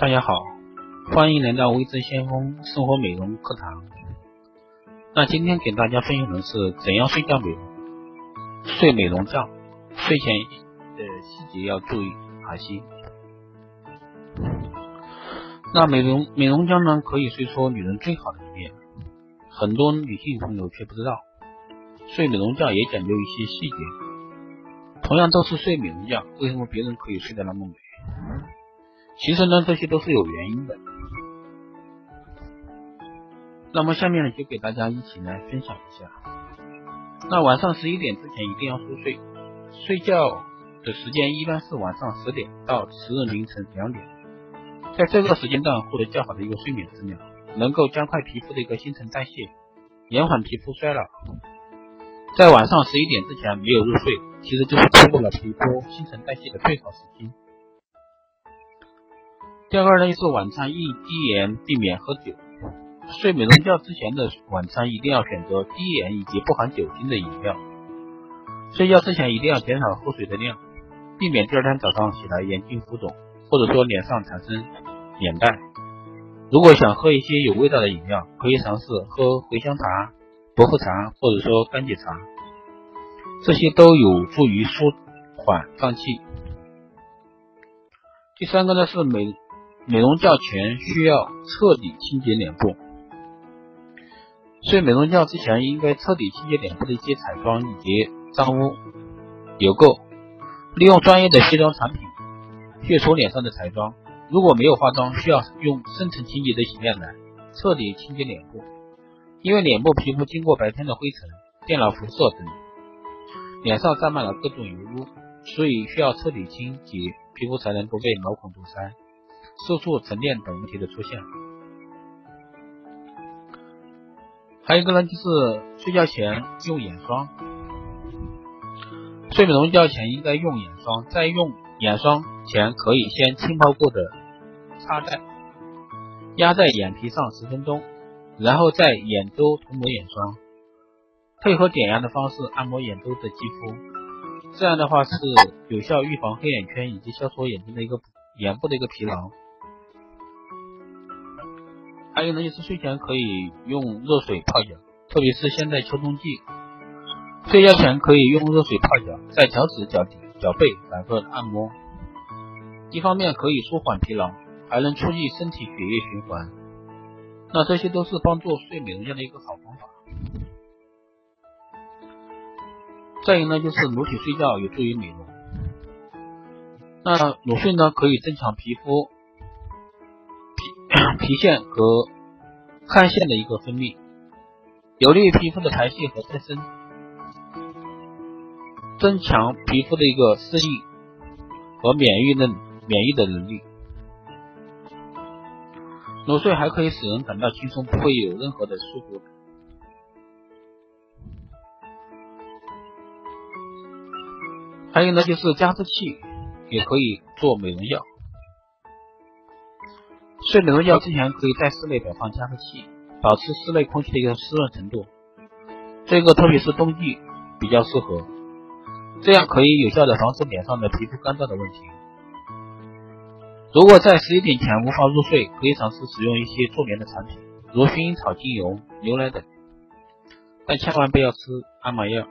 大家好，欢迎来到微知先锋生活美容课堂。那今天给大家分享的是怎样睡觉美容，睡美容觉，睡前的细节要注意哪些？那美容美容觉呢，可以睡出女人最好的一面，很多女性朋友却不知道，睡美容觉也讲究一些细节。同样都是睡美容觉，为什么别人可以睡得那么美？其实呢，这些都是有原因的。那么下面呢，就给大家一起来分享一下。那晚上十一点之前一定要入睡，睡觉的时间一般是晚上十点到次日凌晨两点，在这个时间段获得较好的一个睡眠质量，能够加快皮肤的一个新陈代谢，延缓皮肤衰老。在晚上十一点之前没有入睡，其实就是错过了皮肤新陈代谢的最好时机。第二个呢，就是晚餐宜低盐，避免喝酒。睡美容觉之前的晚餐一定要选择低盐以及不含酒精的饮料。睡觉之前一定要减少喝水的量，避免第二天早上起来眼睛浮肿，或者说脸上产生眼袋。如果想喝一些有味道的饮料，可以尝试喝茴香茶、薄荷茶，或者说甘菊茶，这些都有助于舒缓胀气。第三个呢是美。美容觉前需要彻底清洁脸部。睡美容觉之前应该彻底清洁脸部的一些彩妆以及脏污、油垢，利用专业的卸妆产品去除脸上的彩妆。如果没有化妆，需要用深层清洁的洗面奶彻底清洁脸部。因为脸部皮肤经过白天的灰尘、电脑辐射等，脸上沾满了各种油污，所以需要彻底清洁皮肤，才能不被毛孔堵塞。色素沉淀等问题的出现，还有一个呢，就是睡觉前用眼霜。睡美容觉前应该用眼霜，在用眼霜前可以先浸泡过的擦在压在眼皮上十分钟，然后在眼周涂抹眼霜，配合点压的方式按摩眼周的肌肤，这样的话是有效预防黑眼圈以及消除眼睛的一个眼部的一个疲劳。还有呢，就是睡前可以用热水泡脚，特别是现在秋冬季，睡觉前可以用热水泡脚，在脚趾、脚底、脚背反复按摩，一方面可以舒缓疲劳，还能促进身体血液循环。那这些都是帮助睡美容觉的一个好方法。再一呢，就是裸体睡觉有助于美容。那裸睡呢，可以增强皮肤。皮腺和汗腺的一个分泌，有利于皮肤的排泄和再生，增强皮肤的一个适应和免疫能免疫的能力。裸睡还可以使人感到轻松，不会有任何的束缚感。还有呢，就是加湿器也可以做美容药。睡美容觉之前，可以在室内摆放加湿器，保持室内空气的一个湿润程度。这个特别是冬季比较适合，这样可以有效的防止脸上的皮肤干燥的问题。如果在十一点前无法入睡，可以尝试使用一些助眠的产品，如薰衣草精油、牛奶等，但千万不要吃安眠药。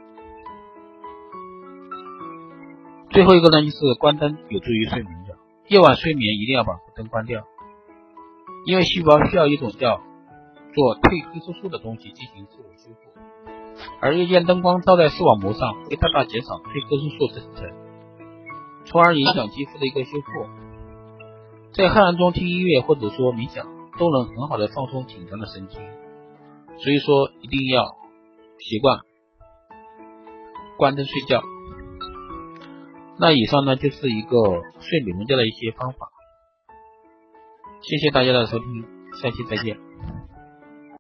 最后一个呢，就是关灯有助于睡眠觉。夜晚睡眠一定要把灯关掉。因为细胞需要一种叫做褪黑素素的东西进行自我修复，而夜间灯光照在视网膜上，会大大减少褪黑素素生成，从而影响肌肤的一个修复。在黑暗中听音乐或者说冥想，都能很好的放松紧张的神经。所以说一定要习惯关灯睡觉。那以上呢就是一个睡美容觉的一些方法。谢谢大家的收听，下期再见。